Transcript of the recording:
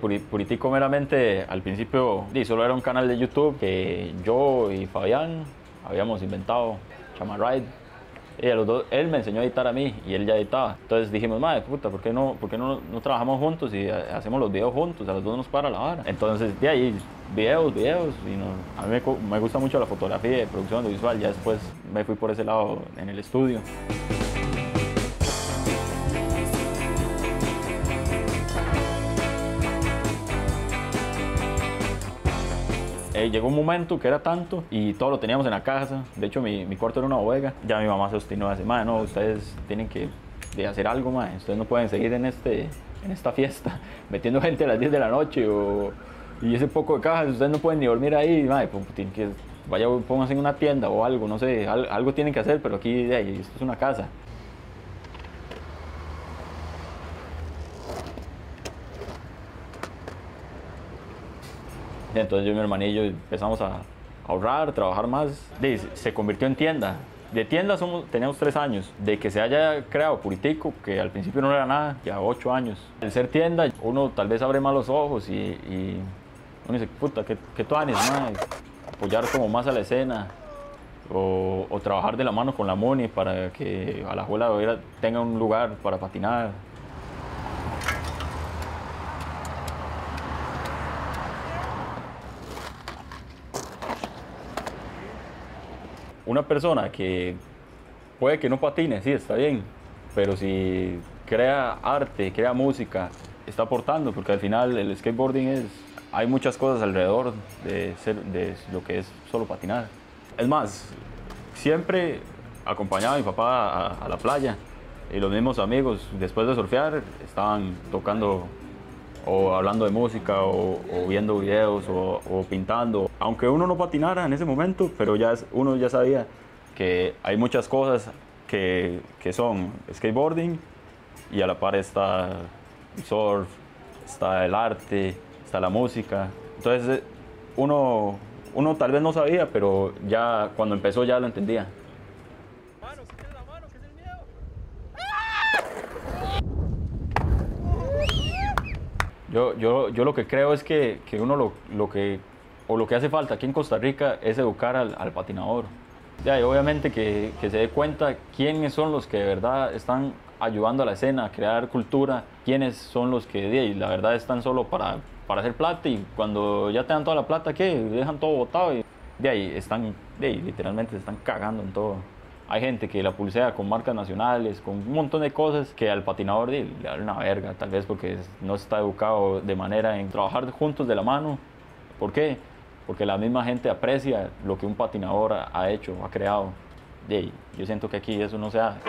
Puri- Puritico meramente al principio di, solo era un canal de YouTube que yo y Fabián habíamos inventado, Chama Ride. Y a los dos, él me enseñó a editar a mí y él ya editaba. Entonces dijimos, madre puta, ¿por qué no, por qué no, no trabajamos juntos y ha- hacemos los videos juntos? A los dos nos para la vara. Entonces, de ahí, videos, videos. Y no- a mí me, me gusta mucho la fotografía y producción audiovisual. Ya después me fui por ese lado en el estudio. Eh, llegó un momento que era tanto y todo lo teníamos en la casa. De hecho, mi, mi cuarto era una bodega. Ya mi mamá se obstinó a decir, "Mae, no, ustedes tienen que de hacer algo, mae. Ustedes no pueden seguir en, este, en esta fiesta metiendo gente a las 10 de la noche o, y ese poco de cajas. Ustedes no pueden ni dormir ahí, mae. pues, tienen que, vaya, pónganse en una tienda o algo, no sé. al- algo tienen que hacer, pero aquí, esto es una casa. Entonces yo y mi hermanillo empezamos a ahorrar, trabajar más. Se convirtió en tienda. De tienda somos, teníamos tres años. De que se haya creado Puritico, que al principio no era nada, ya ocho años. El ser tienda, uno tal vez abre más los ojos y, uno dice, puta, qué, qué tuanis, mae. Apoyar como más a la escena. O, trabajar de la mano con la Moni para que a la abuela tenga un lugar para patinar. Una persona que puede que no patine, sí, está bien, pero si crea arte, crea música, está aportando, porque al final el skateboarding es, hay muchas cosas alrededor de, ser, de lo que es solo patinar. Es más, siempre acompañaba a mi papá a, a la playa y los mismos amigos, después de surfear, estaban tocando o hablando de música o, o viendo videos o, o pintando. Aunque uno no patinara en ese momento, pero ya es- uno ya sabía que hay muchas cosas que, que son skateboarding y a la par está surf, está el arte, está la música. Entonces eh, uno, uno tal vez no sabía, pero ya cuando empezó ya lo entendía. Mano, quítale la mano, que es el miedo. Yo, yo, yo lo que creo es que, que uno lo, lo que, o lo que hace falta aquí en Costa Rica es educar al, al patinador. Ya, y obviamente que, que se dé cuenta quiénes son los que de verdad están ayudando a la escena a crear cultura, quiénes son los que de ahí, la verdad están solo para, para hacer plata y cuando ya tengan toda la plata, ¿qué? Dejan todo botado y de ahí están, de ahí, literalmente se están cagando en todo. Hay gente que la pulsea con marcas nacionales, con un montón de cosas que al patinador le da una verga, tal vez porque no está educado de manera en trabajar juntos de la mano. ¿Por qué? Porque la misma gente aprecia lo que un patinador ha, hecho, ha creado. Ahí, yo siento que aquí eso no se hace.